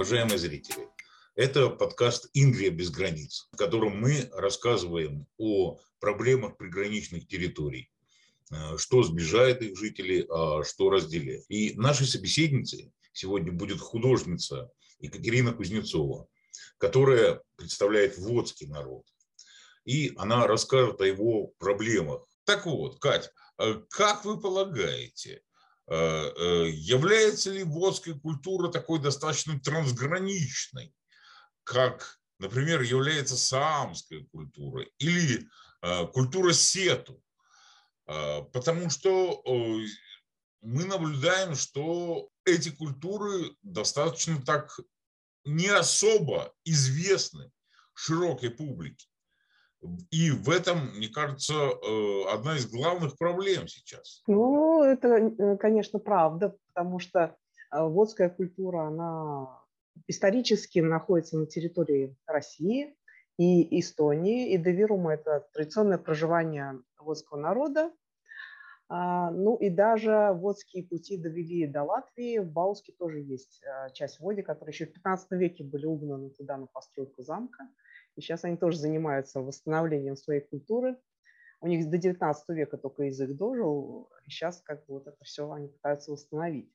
Уважаемые зрители, это подкаст «Ингрия без границ», в котором мы рассказываем о проблемах приграничных территорий, э, что сближает их жителей, а что разделяет. И нашей собеседницей сегодня будет художница Екатерина Кузнецова, которая представляет водский народ. И она расскажет о его проблемах. Так вот, Кать, э, как вы полагаете, является ли водская культура такой достаточно трансграничной, как, например, является саамская культура или культура сету? Потому что мы наблюдаем, что эти культуры достаточно так не особо известны широкой публике. И в этом, мне кажется, э, одна из главных проблем сейчас. Ну, это, э, конечно, правда, потому что э, водская культура, она исторически находится на территории России и Эстонии, и Девирума – это традиционное проживание водского народа, а, ну и даже водские пути довели до Латвии. В Бауске тоже есть часть води, которые еще в 15 веке были угнаны туда на постройку замка. И сейчас они тоже занимаются восстановлением своей культуры. У них до 19 века только язык дожил, и сейчас как бы вот это все они пытаются восстановить.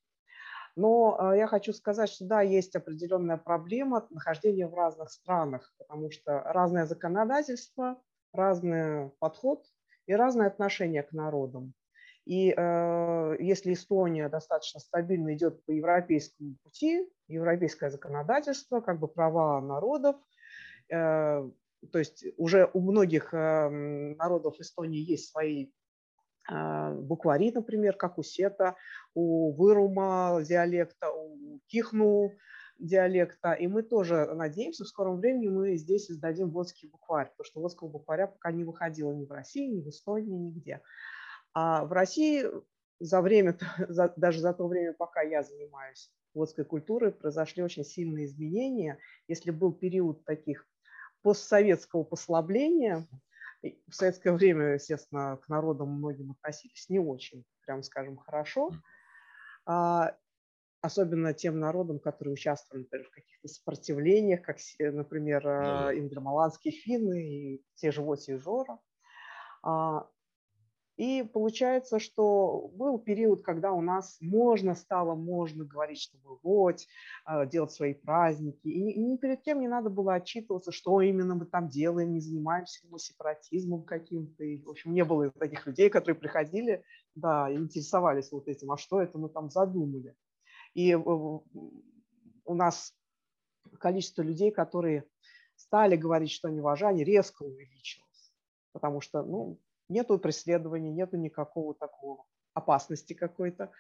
Но а, я хочу сказать, что да, есть определенная проблема нахождения в разных странах, потому что разное законодательство, разный подход и разное отношение к народам. И э, если Эстония достаточно стабильно идет по европейскому пути, европейское законодательство, как бы права народов, э, то есть уже у многих э, народов Эстонии есть свои э, буквари, например, как у Сета, у Вырума диалекта, у Кихну диалекта. И мы тоже надеемся, в скором времени мы здесь издадим водский букварь, потому что водского букваря пока не выходило ни в России, ни в Эстонии, нигде. А в России за время, даже за то время, пока я занимаюсь водской культурой, произошли очень сильные изменения. Если был период таких постсоветского послабления, в советское время, естественно, к народам многим относились не очень, прям скажем, хорошо, а, особенно тем народам, которые участвовали например, в каких-то сопротивлениях, как, например, ну ингермаланские финны и те же Воти и Жора. А, и получается, что был период, когда у нас можно стало, можно говорить, что вот, а, делать свои праздники. И ни перед кем не надо было отчитываться, что именно мы там делаем, не занимаемся мы сепаратизмом каким-то. В общем, не было таких людей, которые приходили, да, интересовались вот этим, а что это мы там задумали. И у нас количество людей, которые стали говорить, что они важны, резко увеличилось. Потому что, ну, нету преследования, нету никакого такого опасности какой-то.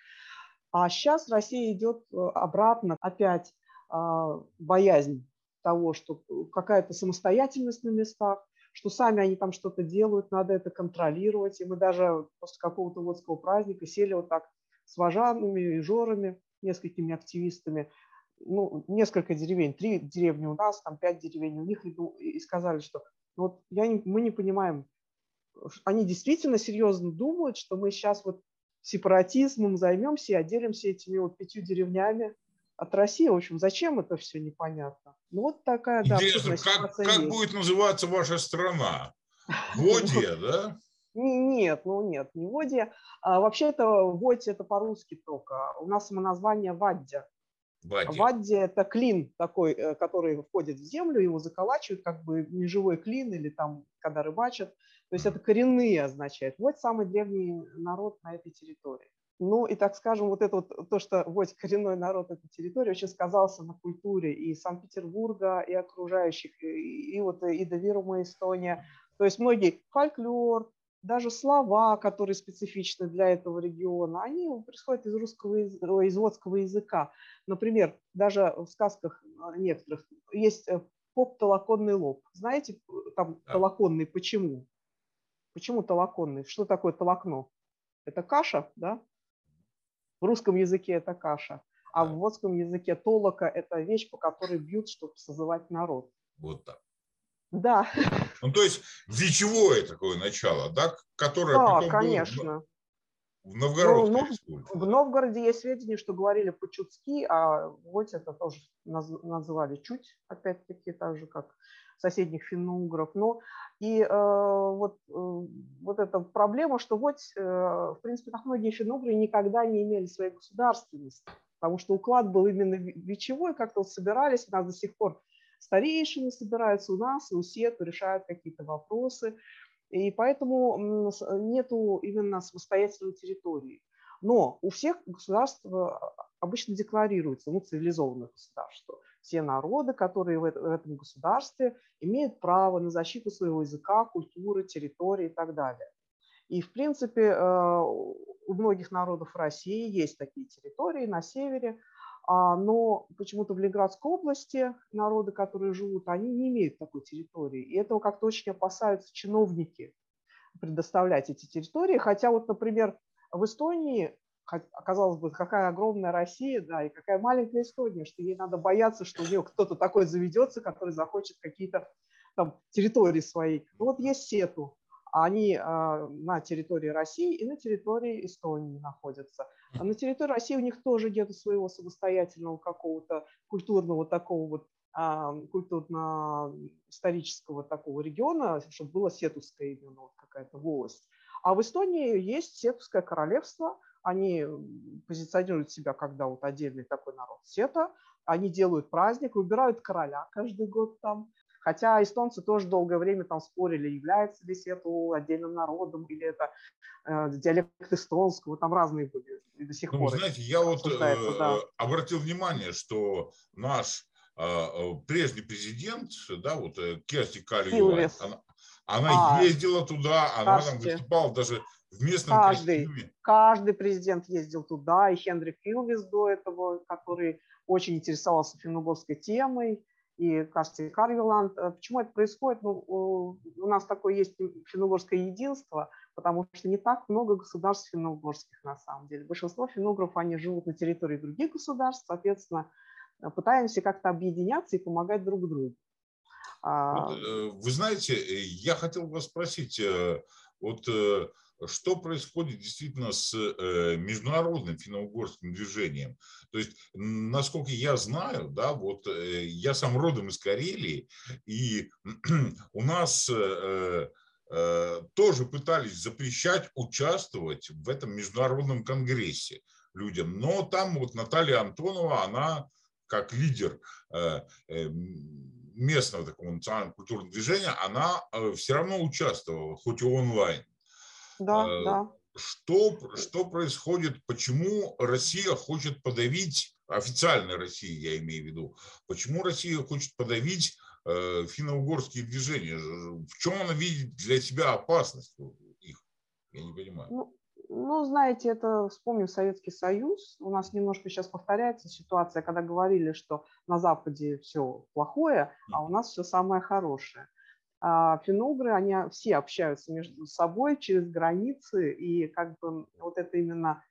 А сейчас Россия идет э, обратно, опять а, боязнь того, что какая-то самостоятельность на местах, что сами они там что-то делают, надо это контролировать. И мы даже после какого-то водского праздника сели вот так с вожанами и жорами, несколькими активистами, ну, несколько деревень, три деревни у нас, там пять деревень у них, и, сказали, что ну, вот я не, мы не понимаем, они действительно серьезно думают, что мы сейчас вот сепаратизмом займемся и отделимся этими вот пятью деревнями от России. В общем, зачем это все непонятно? Ну, вот такая, да, Интересно, как, как будет называться ваша страна? Водия, да? Нет, ну нет, не Водия. А, вообще это Водия это по-русски только. У нас самоназвание Ваддя. Вадди. Вадди – это клин такой, э, который входит в землю, его заколачивают, как бы неживой клин или там, когда рыбачат. То есть это коренные означает. Вот самый древний народ на этой территории. Ну и, так скажем, вот это вот, то, что вот коренной народ этой территории очень сказался на культуре и Санкт-Петербурга, и окружающих, и, и вот и Довирума, Эстония. То есть многие фольклор, даже слова, которые специфичны для этого региона, они происходят из русского, из водского языка. Например, даже в сказках некоторых есть э, поп-толоконный лоб. Знаете, там толоконный почему? Почему толоконный? Что такое толокно? Это каша, да? В русском языке это каша, а в водском языке толока – это вещь, по которой бьют, чтобы созывать народ. Вот так. Да. Ну, то есть вечевое такое начало, да, которое да, потом конечно. Было... В Новгородской ну, В Новгороде есть сведения, что говорили по-чудски, а вот это тоже называли чуть, опять-таки, так же, как соседних финно-угров. Но и э, вот, э, вот эта проблема, что вот, э, в принципе, так многие финно-угры никогда не имели своей государственности, потому что уклад был именно вечевой, как-то вот собирались, у нас до сих пор старейшины собираются у нас, и у Сету решают какие-то вопросы. И поэтому нету именно самостоятельной территории. Но у всех государств э, обычно декларируется, ну, цивилизованных государств, что все народы, которые в этом государстве, имеют право на защиту своего языка, культуры, территории и так далее. И, в принципе, э, у многих народов России есть такие территории на севере, а, но почему-то в Ленинградской области народы, которые живут, они не имеют такой территории. И этого как-то очень опасаются чиновники предоставлять эти территории. Хотя вот, например, в Эстонии, казалось бы, какая огромная Россия, да, и какая маленькая Эстония, что ей надо бояться, что у нее кто-то такой заведется, который захочет какие-то там территории свои. Ну, вот есть Сету, они а, на территории России и на территории Эстонии находятся. А на территории России у них тоже нет своего самостоятельного какого-то культурного такого вот а, культурно-исторического такого региона, чтобы было сетуская именно вот какая-то волость. А в Эстонии есть сетуское королевство, они позиционируют себя как да, вот отдельный такой народ сета, они делают праздник, выбирают короля каждый год там, Хотя эстонцы тоже долгое время там спорили, является ли Сету отдельным народом, или это э, диалект эстонского, там разные были и до сих ну, пор. Знаете, я вот э, да. обратил внимание, что наш э, э прежний президент, да, вот э, Керсти Калли, она, она а, ездила туда, она там выступала даже в местном каждый, костюме. Каждый президент ездил туда, и Хендрик Илвис до этого, который очень интересовался финно темой, и, кажется, и Карвиланд. Э, почему это происходит? Ну, у нас такое есть финно единство, потому что не так много государств финно на самом деле. Большинство финно они живут на территории других государств, соответственно, э, пытаемся как-то объединяться и помогать друг другу. А вот, э, вы знаете, я хотел вас спросить, вот что происходит действительно с э, международным финно-угорским движением. То есть, насколько я знаю, да, вот э, я сам родом из Карелии, и у нас э, тоже пытались запрещать участвовать в этом международном конгрессе людям. Но там вот Наталья Антонова, она как лидер местного такого национального культурного движения, она все равно участвовала, хоть и онлайн. Да, э, да. Что, что происходит, почему Россия хочет подавить, официальная Россия я имею в виду, почему Россия хочет подавить э, финно-угорские движения? В чем она видит для себя опасность их? Я не понимаю. Ну, ну, знаете, это вспомним Советский Союз. У нас немножко сейчас повторяется ситуация, когда говорили, что на Западе все плохое, а у нас все самое хорошее. А финугры, они все общаются между собой через границы, и как бы вот это именно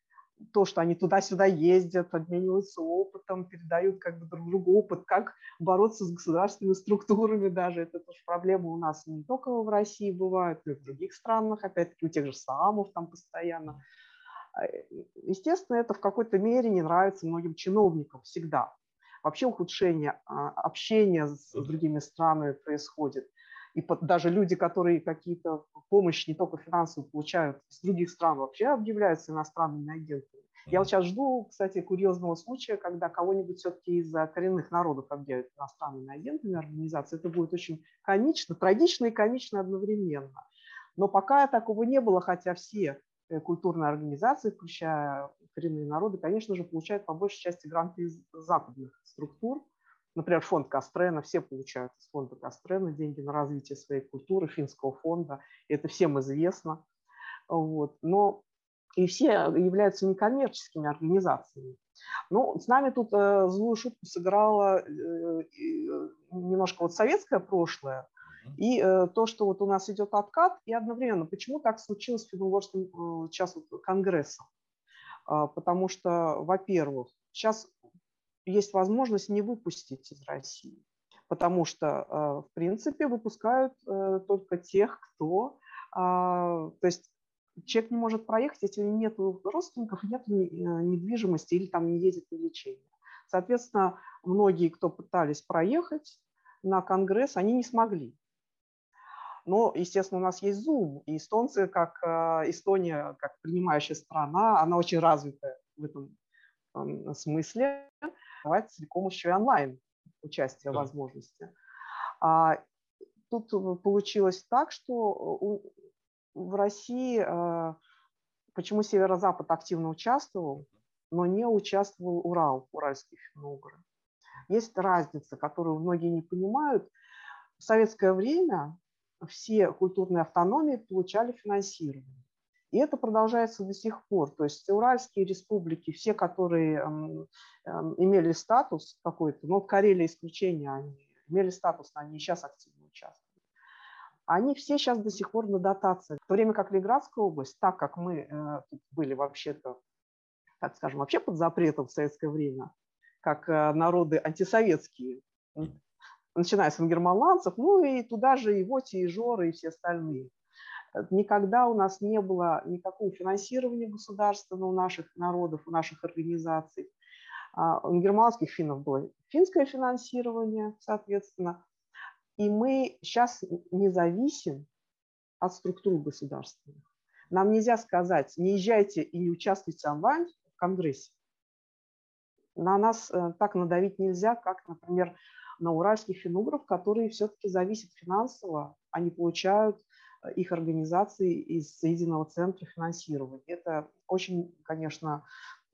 то, что они туда-сюда ездят, обмениваются опытом, передают как бы друг другу опыт, как бороться с государственными структурами даже. Это тоже проблема у нас не только в России бывает, но и в других странах, опять-таки у тех же самов там постоянно. А, естественно, это в какой-то мере не нравится многим чиновникам всегда. Вообще ухудшение а, общения с другими странами происходит. И даже люди, которые какие-то помощь не только финансовую получают с других стран, вообще объявляются иностранными агентами. Я вот сейчас жду, кстати, курьезного случая, когда кого-нибудь все-таки из коренных народов объявят иностранными агентами организации. Это будет очень комично, трагично и комично одновременно. Но пока такого не было, хотя все э, культурные организации, включая коренные народы, конечно же, получают по большей части гранты из западных структур, Например, фонд Кастрена, все получают из фонда Кастрена деньги на развитие своей культуры, финского фонда, это всем известно. Вот. Но и все являются некоммерческими организациями. Ну, с нами тут э, злую шутку сыграла э, э, немножко вот советское прошлое, и э, то, что вот у нас идет откат, и одновременно, почему так случилось с Финно-Угорским э, сейчас вот, конгрессом? Э, потому что, во-первых, сейчас есть возможность не выпустить из России, потому что, э, в принципе, выпускают э, только тех, кто, а, то есть человек не может проехать, если нет родственников, нет э, недвижимости или там не едет на лечение. Соответственно, многие, кто пытались проехать на конгресс, они не смогли. Но, естественно, у нас есть Zoom, и эстонцы, как э, Эстония, как принимающая страна, она очень развита в этом смысле, давать целиком еще и онлайн участие да. возможности. А тут получилось так, что в России, э, почему Северо-Запад активно участвовал, но не участвовал Урал, уральские финно Есть разница, которую многие не понимают. В советское время все культурные автономии получали финансирование. И это продолжается до сих пор. То есть уральские республики, все, которые эм, эм, имели статус какой-то, ну, Карелия исключение, они имели статус, но они сейчас активно участвуют они все сейчас до сих пор на дотации. В то время как Ленинградская область, так как мы э, были вообще-то, так скажем, вообще под запретом в советское время, как э, народы антисоветские, начиная с ингерманландцев, ну и туда же и Воти, и Жоры, и все остальные. Никогда у нас не было никакого финансирования государственного у наших народов, у наших организаций. А у германских финнов было финское финансирование, соответственно. И мы сейчас не зависим от структур государственных. Нам нельзя сказать, не езжайте и не участвуйте онлайн в Конгрессе. На нас э, так надавить нельзя, как, например, на уральских финугров, которые все-таки зависят финансово, они получают их организации из единого центра финансирования. Это очень, конечно,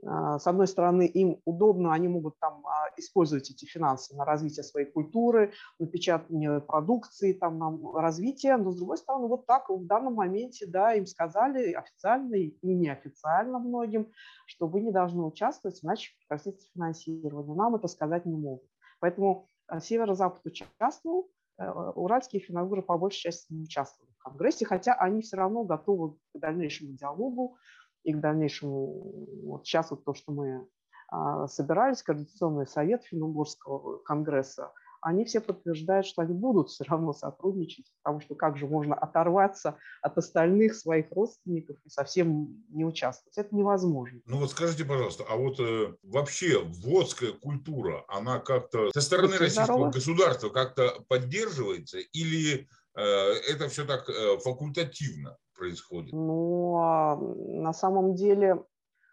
а, с одной стороны, им удобно, они могут там а, использовать эти финансы на развитие своей культуры, на печатание продукции, там, на развитие, но с другой стороны, вот так в данном моменте, да, им сказали официально и неофициально многим, что вы не должны участвовать, иначе прекратится финансирование. Нам это сказать не могут. Поэтому а, Северо-Запад участвовал, э, уральские финагуры по большей части не участвовали Конгрессе, хотя они все равно готовы к дальнейшему диалогу, и к дальнейшему, вот сейчас вот то, что мы а, собирались, Координационный совет Финно-Угорского конгресса, они все подтверждают, что они будут все равно сотрудничать, потому что как же можно оторваться от остальных своих родственников и совсем не участвовать? Это невозможно. Ну вот скажите, пожалуйста, а вот э, вообще водская культура, она как-то со стороны Будьте российского здоровы. государства как-то поддерживается или это все так э, факультативно? происходит? Ну, а на самом деле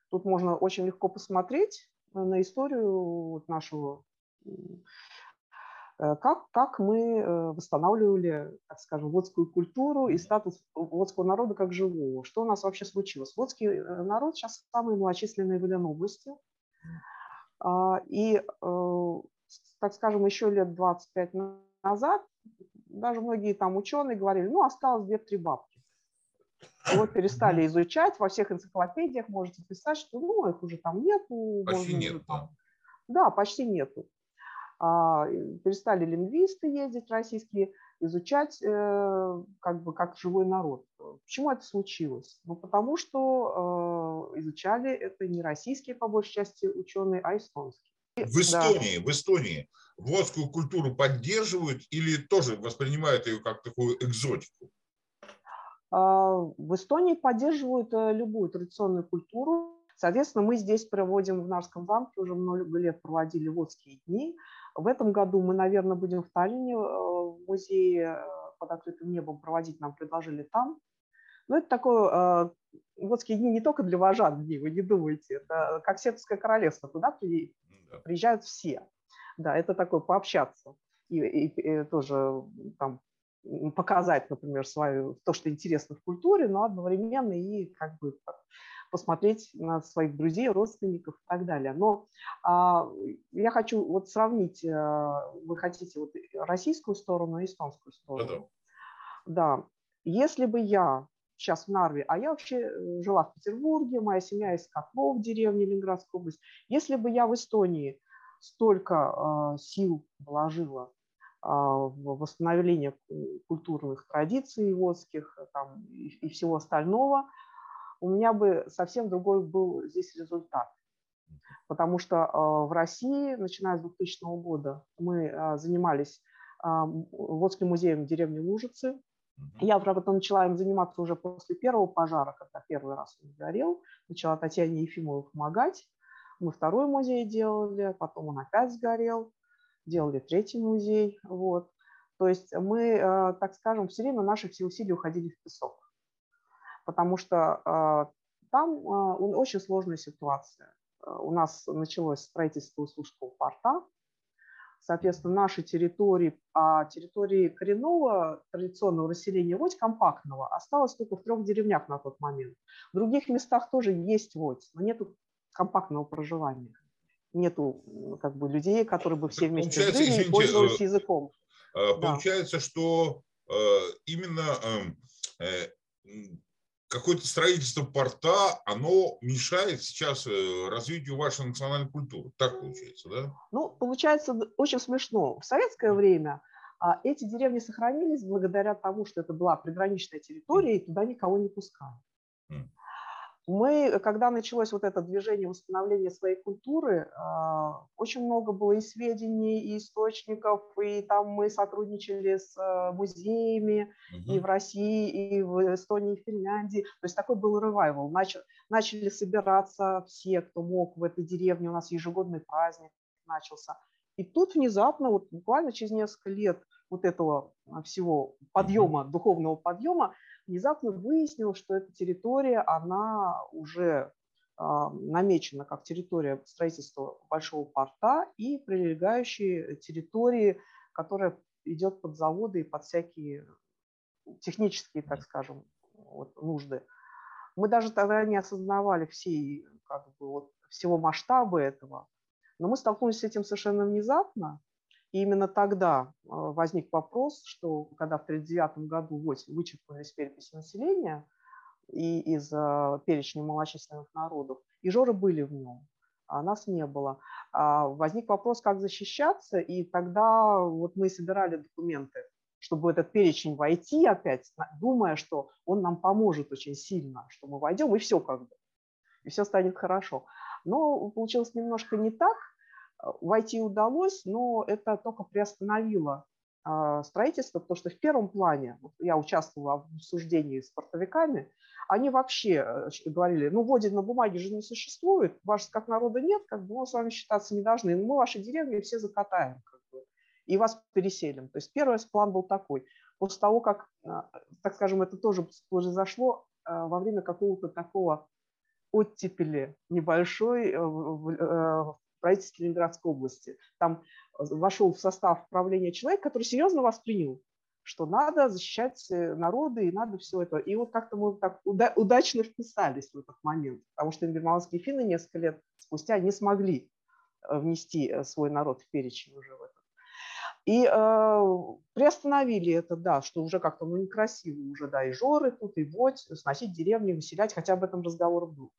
тут можно очень легко посмотреть на историю нашего, э, как, как мы э, восстанавливали, так скажем, водскую культуру и статус водского народа как живого. Что у нас вообще случилось? Водский э, народ сейчас самый малочисленный в Ленобласти. А, и, так скажем, еще лет 25 назад даже многие там ученые говорили, ну, осталось две-три бабки. Вот перестали изучать, во всех энциклопедиях можете писать, что ну, их уже там нету. Почти нет, да. Да, почти нету. А, перестали лингвисты ездить российские, изучать э, как бы как живой народ. Почему это случилось? Ну, потому что э, изучали это не российские, по большей части, ученые, а эстонские. В Эстонии, да. в Эстонии водскую культуру поддерживают или тоже воспринимают ее как такую экзотику? А, в Эстонии поддерживают э, любую традиционную культуру. Соответственно, мы здесь проводим в Нарском замке, уже много лет проводили водские дни. В этом году мы, наверное, будем в Таллине э, в музее э, под открытым небом проводить, нам предложили там. Но это такое, водские дни не только для вожат дни, вы не думайте, это как Северское королевство, туда приезжают все. Да, это такое пообщаться и, и, и тоже там показать, например, свою, то, что интересно в культуре, но одновременно и как бы посмотреть на своих друзей, родственников и так далее. Но а, я хочу вот сравнить, а, вы хотите вот российскую сторону и эстонскую сторону. Да, если бы я сейчас в Нарве, а я вообще э, жила в Петербурге, моя семья из Котлов, деревни Ленинградской области, если бы я в Эстонии столько а, сил вложила а, в восстановление культурных традиций водских там, и, и всего остального, у меня бы совсем другой был здесь результат. Потому что а, в России, начиная с 2000 года, мы занимались Водским музеем деревни Лужицы, Я, правда, начала им заниматься уже после первого пожара, когда первый раз он сгорел. Начала Татьяне Ефимовой помогать. Мы второй музей делали, потом он опять сгорел. Делали третий музей. Вот. То есть мы, э, так скажем, все время наши все усилия уходили в песок. Потому что э, там э, очень сложная ситуация. У нас началось строительство Услужского порта, Соответственно, наши территории, а территории коренного традиционного расселения водь компактного осталось только в трех деревнях на тот момент. В других местах тоже есть водь, но нет компактного проживания. Нету как бы людей, которые бы все вместе Получается, жили извините, и пользовались э, языком. Получается, да. что э, именно эм, э, какое-то строительство порта, оно мешает сейчас э, развитию вашей национальной культуры. Так получается, да? Ну, получается очень смешно. В советское время а, эти деревни сохранились благодаря тому, что это была приграничная территория, и туда никого не пускали. Мы, когда началось вот это движение восстановления своей культуры, а, очень много было и сведений, и источников, и там мы сотрудничали с э, музеями угу. и в России, и в Эстонии, и в Финляндии. То есть такой был ревайвал. Начали, начали собираться все, кто мог в этой деревне. У нас ежегодный праздник начался. И тут внезапно, вот буквально через несколько лет вот этого всего подъема, духовного подъема, внезапно выяснилось, что эта территория, она уже а, намечена как территория строительства большого порта и прилегающие территории, которая идет под заводы и под всякие технические, так скажем, вот, нужды. Мы даже тогда не осознавали всей, как бы, вот, всего масштаба этого, но мы столкнулись с этим совершенно внезапно, и именно тогда а, возник вопрос, что когда в 1939 году вычеркнулись переписи населения и из а, перечня малочисленных народов, и жоры были в нем, а нас не было. Возник вопрос, как защищаться, и тогда вот мы собирали документы, чтобы в этот перечень войти опять, думая, что он нам поможет очень сильно, что мы войдем, и все как бы, и все станет хорошо. Но получилось немножко не так, Войти удалось, но это только приостановило а, строительство, потому что в первом плане, я участвовала в обсуждении с портовиками, они вообще э, говорили, ну, вводит на бумаге же не существует, вас как народа нет, как бы мы с вами считаться не должны, мы ваши деревни все закатаем, как бы, и вас переселим. То есть первый план был такой. После того, как, а, так скажем, это тоже произошло во время какого-то такого оттепели небольшой э, в правительстве Ленинградской области. Там э, вошел в состав правления человек, который серьезно воспринял, что надо защищать э, народы и надо все это. И вот как-то мы так уда- удачно вписались в этот момент, потому что ингерманские финны несколько лет спустя не смогли э, внести свой народ в перечень уже в этот. И э, приостановили это, да, что уже как-то ну, некрасиво уже, да, и жоры тут, и водь, сносить деревни, выселять, хотя об этом разговор был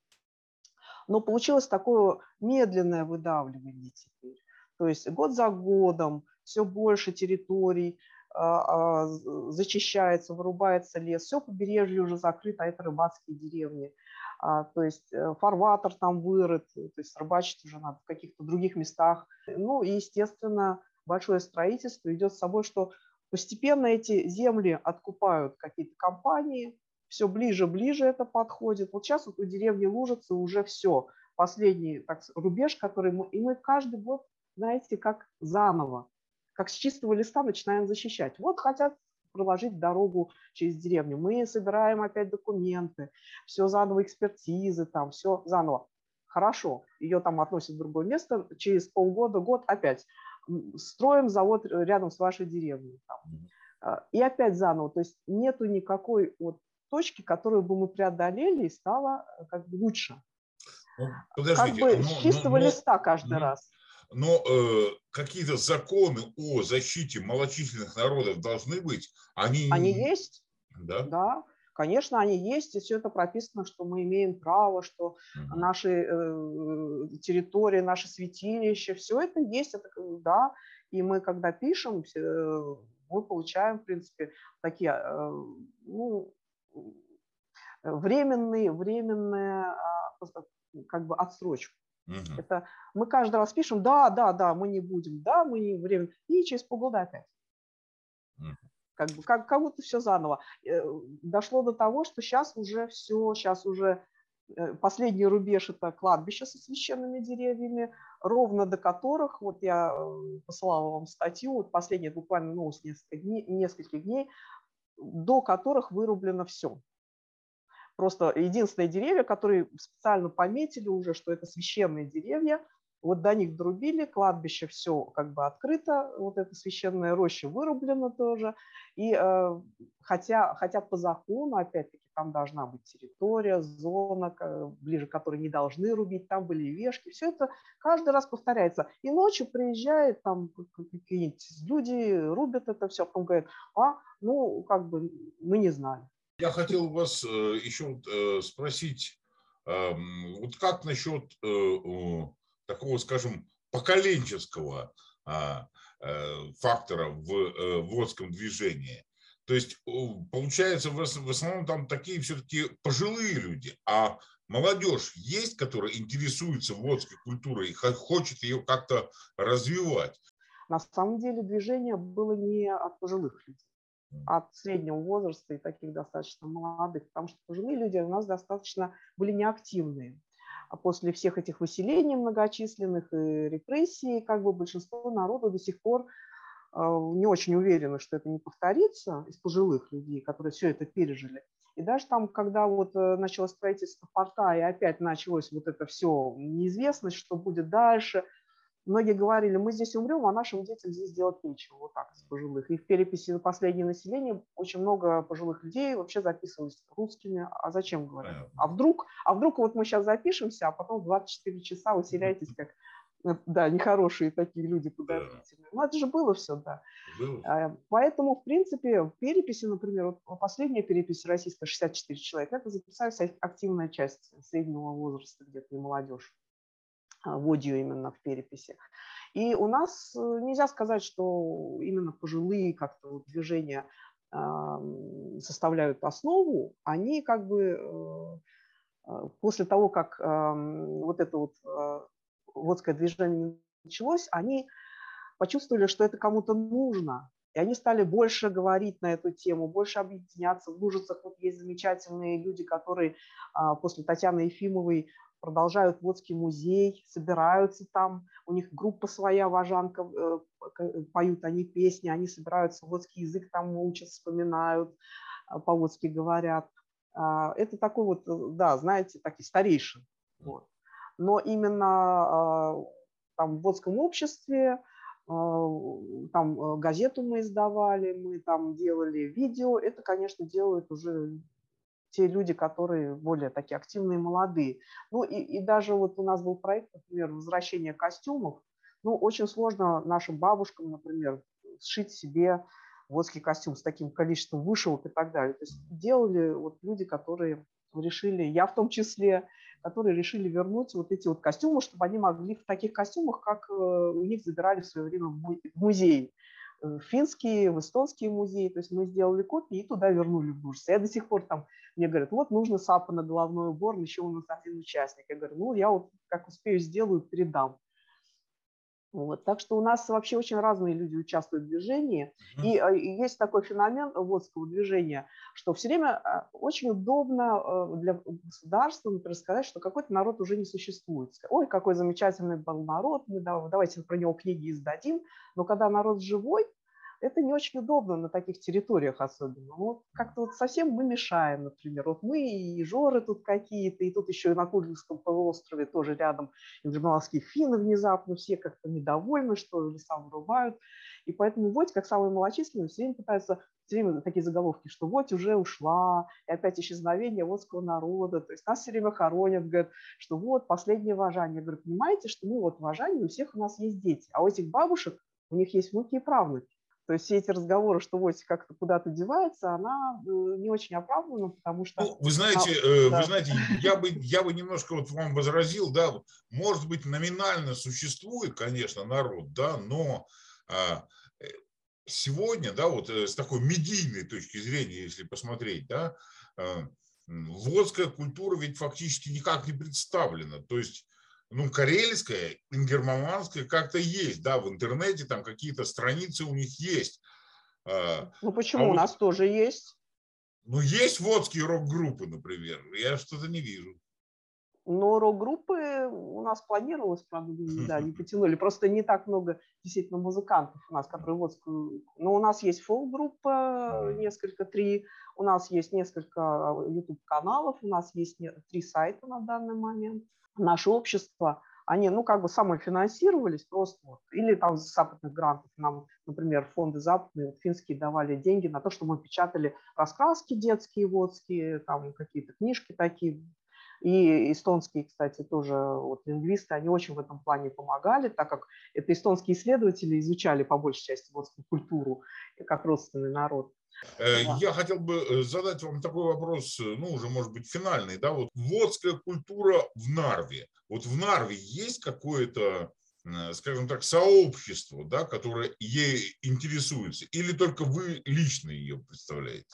но получилось такое медленное выдавливание теперь. То есть год за годом все больше территорий а, а, зачищается, вырубается лес, все побережье уже закрыто, а это рыбацкие деревни. А, то есть э, фарватер там вырыт, то есть рыбачить уже надо в каких-то других местах. Ну и, естественно, большое строительство идет с собой, что постепенно эти земли откупают какие-то компании, все ближе-ближе это подходит. Вот сейчас вот у деревни Лужицы уже все, последний так, рубеж, который мы, и мы каждый год, знаете, как заново, как с чистого листа начинаем защищать. Вот хотят проложить дорогу через деревню, мы собираем опять документы, все заново экспертизы, там все заново. Хорошо, ее там относят в другое место, через полгода, год опять строим завод рядом с вашей деревней. Там. А, и опять заново, то есть нету никакой вот точки, которую бы мы преодолели, и стало э, как бы лучше. Ну, подождите, как бы но, с чистого но, листа каждый но, раз. Но э, какие-то законы о защите малочисленных народов должны быть. Они, они есть. Да? да, конечно, они есть, и все это прописано, что мы имеем право, что угу. наши э, территории, наши святилища, все это есть, это, да, и мы когда пишем, э, мы получаем, в принципе, такие, э, ну, временные, временные а, как бы отсрочку. Угу. Это мы каждый раз пишем, да, да, да, мы не будем, да, мы не время, и через полгода опять. Угу. как бы как, как будто все заново. Э, дошло до того, что сейчас уже все, сейчас уже э, последний рубеж – это кладбище со священными деревьями, ровно до которых, вот я э, посылала вам статью, вот последняя буквально новость несколько дней, нескольких дней, до которых вырублено все. Просто единственные деревья, которые специально пометили уже, что это священные деревья – вот до них друбили, кладбище все как бы открыто, вот эта священная роща вырублена тоже. И э, хотя, хотя по закону, опять-таки, там должна быть территория, зона, ближе к которой не должны рубить, там были вешки, все это каждый раз повторяется. И ночью приезжает там какие-нибудь люди, рубят это все, а потом говорят, а, ну, как бы мы не знали. Я хотел вас э, еще э, спросить, эм, вот как насчет э, такого, скажем, поколенческого а, фактора в водском движении. То есть получается в основном там такие все-таки пожилые люди, а молодежь есть, которая интересуется водской культурой и хочет ее как-то развивать. На самом деле движение было не от пожилых людей, а от среднего возраста и таких достаточно молодых, потому что пожилые люди у нас достаточно были неактивные. А после всех этих выселений многочисленных и репрессий, как бы большинство народа до сих пор не очень уверены, что это не повторится из пожилых людей, которые все это пережили. И даже там, когда вот э, началось строительство порта, и опять началось вот это все неизвестность, что будет дальше – Многие говорили, мы здесь умрем, а нашим детям здесь делать нечего, вот так, с пожилых. И в переписи на последнее население очень много пожилых людей вообще записывались русскими. А зачем, говорят? А вдруг, а вдруг вот мы сейчас запишемся, а потом 24 часа выселяйтесь, как да, нехорошие такие люди подозрительные. Ну, это же было все, да. Было. А, поэтому, в принципе, в переписи, например, вот последняя перепись российская, 64 человека, это записалась активная часть среднего возраста, где-то и молодежь. А, вводью именно в переписи. И у нас э, нельзя сказать, что именно пожилые как-то движения составляют основу, они как бы э, э, после того, как вот это вот водское движение началось, они почувствовали, что это кому-то нужно, и они стали больше говорить на эту тему, больше объединяться. В Лужицах вот есть замечательные люди, которые а, после Татьяны Ефимовой продолжают Водский музей, собираются там, у них группа своя, Важанка, э, поют они песни, они собираются, водский язык там учат, вспоминают, э, по-водски говорят. А, это такой вот, э, да, знаете, такие старейшин. Вот. Но именно а, там в водском обществе, а, там газету мы издавали, мы там делали видео, это, конечно, делают уже те люди, которые более такие активные, молодые. Ну и, и даже вот у нас был проект, например, возвращение костюмов. Ну, очень сложно нашим бабушкам, например, сшить себе водский костюм с таким количеством вышивок и так далее. То есть делали вот люди, которые решили, я в том числе, которые решили вернуть вот эти вот костюмы, чтобы они могли в таких костюмах, как э, у них забирали в свое время в музей в финские, в эстонские музеи. То есть мы сделали копии и туда вернули в Бурс. Я до сих пор там, мне говорят, вот нужно САПа на головной убор, еще у нас один участник. Я говорю, ну я вот как успею сделаю, передам. Вот. Так что у нас вообще очень разные люди участвуют в движении. И, э, и есть такой феномен водского движения, что все время э, очень удобно э, для государства например, сказать, что какой-то народ уже не существует. Ой, какой замечательный был народ, мы давайте про него книги издадим. Но когда народ живой, это не очень удобно на таких территориях особенно. Вот как-то вот совсем мы мешаем, например. Вот мы и жоры тут какие-то, и тут еще и на Курильском полуострове тоже рядом ингерманские финны внезапно все как-то недовольны, что леса вырубают. И поэтому вот, как самые малочисленные, все время пытаются все время такие заголовки, что вот уже ушла, и опять исчезновение водского народа, то есть нас все время хоронят, говорят, что вот последнее вожание. Я говорю, понимаете, что мы вот вожание, у всех у нас есть дети, а у этих бабушек у них есть внуки и правнуки. То есть все эти разговоры, что Вось как-то куда-то девается, она э, не очень оправдана, потому что... Ну, вы знаете, а, да. вы знаете, я бы, я бы немножко вот вам возразил, да, может быть, номинально существует, конечно, народ, да, но а, э, сегодня, да, вот с такой медийной точки зрения, если посмотреть, да, а, водская культура ведь фактически никак не представлена. То есть ну, карельская, ингерманская как-то есть, да, в интернете там какие-то страницы у них есть. А, ну почему? А у нас тоже есть. Ну, есть водские рок-группы, например. Я что-то не вижу. Но рок-группы у нас планировалось, правда, да, не потянули. Просто не так много действительно музыкантов у нас, которые водскую... Но у нас есть фолк-группа, несколько, три. У нас есть несколько YouTube-каналов, у нас есть три сайта на данный момент. Наше общество, они, ну, как бы самофинансировались просто. Вот. Или там с западных грантов нам, например, фонды западные, финские давали деньги на то, что мы печатали раскраски детские, водские, там какие-то книжки такие, и эстонские, кстати, тоже вот, лингвисты, они очень в этом плане помогали, так как это эстонские исследователи изучали по большей части водскую культуру как родственный народ. Э, я хотел бы э, задать вам такой вопрос, э, ну, уже, может быть, финальный, да, вот водская культура в Нарве. Вот в Нарве есть какое-то, скажем так, сообщество, да, которое ей интересуется, или только вы лично ее представляете?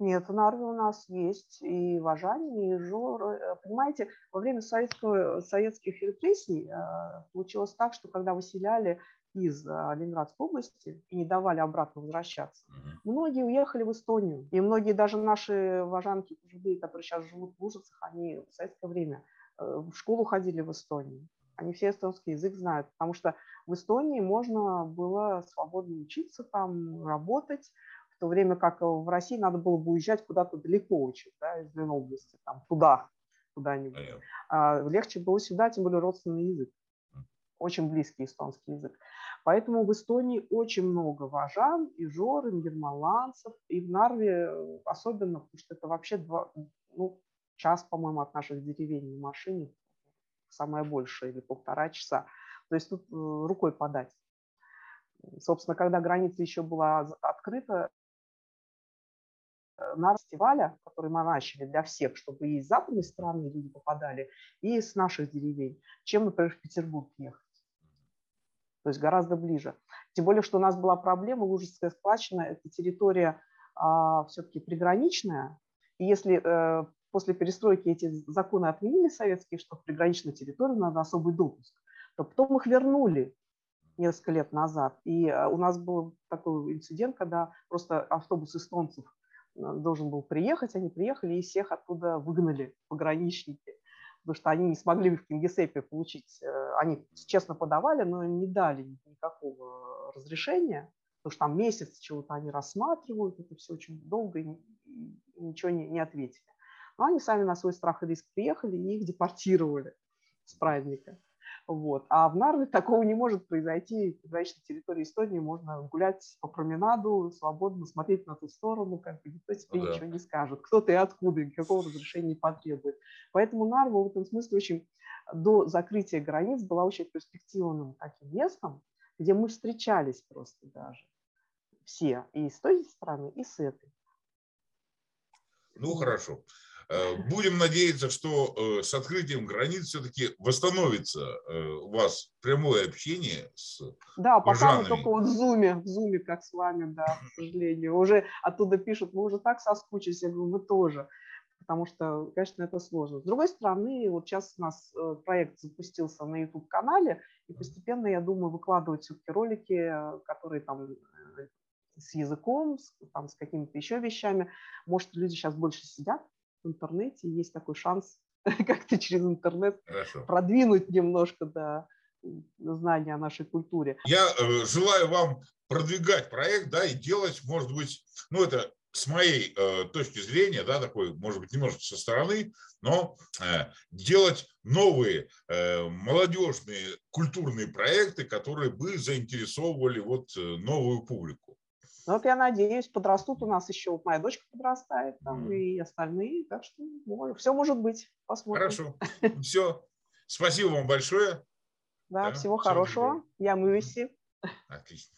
Нет, в Нарве у нас есть и Важане, и Жор. Э, понимаете, во время советского, советских репрессий э, получилось так, что когда выселяли из э, Ленинградской области и не давали обратно возвращаться, многие уехали в Эстонию. И многие даже наши важанки, пожилые, которые сейчас живут в Ужицах, они в советское время в школу ходили в Эстонии. Они все эстонский язык знают, потому что в Эстонии можно было свободно учиться там, работать, в то время как в России надо было бы уезжать куда-то далеко очень, да, из Ленобласти, там, туда, куда-нибудь. А легче было сюда, тем более родственный язык, очень близкий эстонский язык. Поэтому в Эстонии очень много важан, и жор, и германландцев, и в Нарве особенно, потому что это вообще два, ну, час, по-моему, от наших деревень на машине, самое большее, или полтора часа. То есть тут э, рукой подать. Собственно, когда граница еще была открыта, на фестиваля, который мы начали для всех, чтобы и из западной стороны люди попадали, и из наших деревень, чем, например, в Петербург ехать. То есть гораздо ближе. Тем более, что у нас была проблема, Лужицкая сквачина – это территория а, все-таки приграничная. И если э, после перестройки эти законы отменили советские, что в приграничной территории надо особый допуск, то потом их вернули несколько лет назад. И э, у нас был такой инцидент, когда просто автобус эстонцев должен был приехать, они приехали и всех оттуда выгнали пограничники, потому что они не смогли в Кингисеппе получить, э, они честно подавали, но не дали никакого разрешения, потому что там месяц чего-то они рассматривают, это все очень долго, и ничего не, не ответили. Но они сами на свой страх и риск приехали и их депортировали с праздника. Вот. А в Нарве такого не может произойти. В граничной территории Эстонии можно гулять по променаду, свободно смотреть на ту сторону, как бы никто тебе ну да. ничего не скажет. Кто ты и откуда, никакого разрешения не потребует. Поэтому Нарва в этом смысле очень до закрытия границ была очень перспективным таким местом, где мы встречались просто даже все, и с той стороны, и с этой. Ну, хорошо. Э, будем надеяться, что э, с открытием границ все-таки восстановится э, у вас прямое общение с Да, пока мы только вот в зуме, в зуме, как с вами, да, к сожалению. Уже оттуда пишут, мы уже так соскучились, я говорю, вы тоже потому что, конечно, это сложно. С другой стороны, вот сейчас у нас проект запустился на YouTube-канале, и постепенно, я думаю, выкладывать все-таки ролики, которые там с языком, с, там, с какими-то еще вещами. Может, люди сейчас больше сидят в интернете, есть такой шанс как-то через интернет Хорошо. продвинуть немножко да, знания о нашей культуре. Я э, желаю вам продвигать проект, да, и делать, может быть, ну это с моей э, точки зрения, да, такой, может быть, немножко со стороны, но э, делать новые э, молодежные культурные проекты, которые бы заинтересовывали вот э, новую публику. Ну, вот я надеюсь, подрастут у нас еще, вот моя дочка подрастает, там, mm. и остальные, так что ну, все может быть, посмотрим. Хорошо, все, спасибо вам большое. Да, да всего хорошего, я мывеси. Отлично.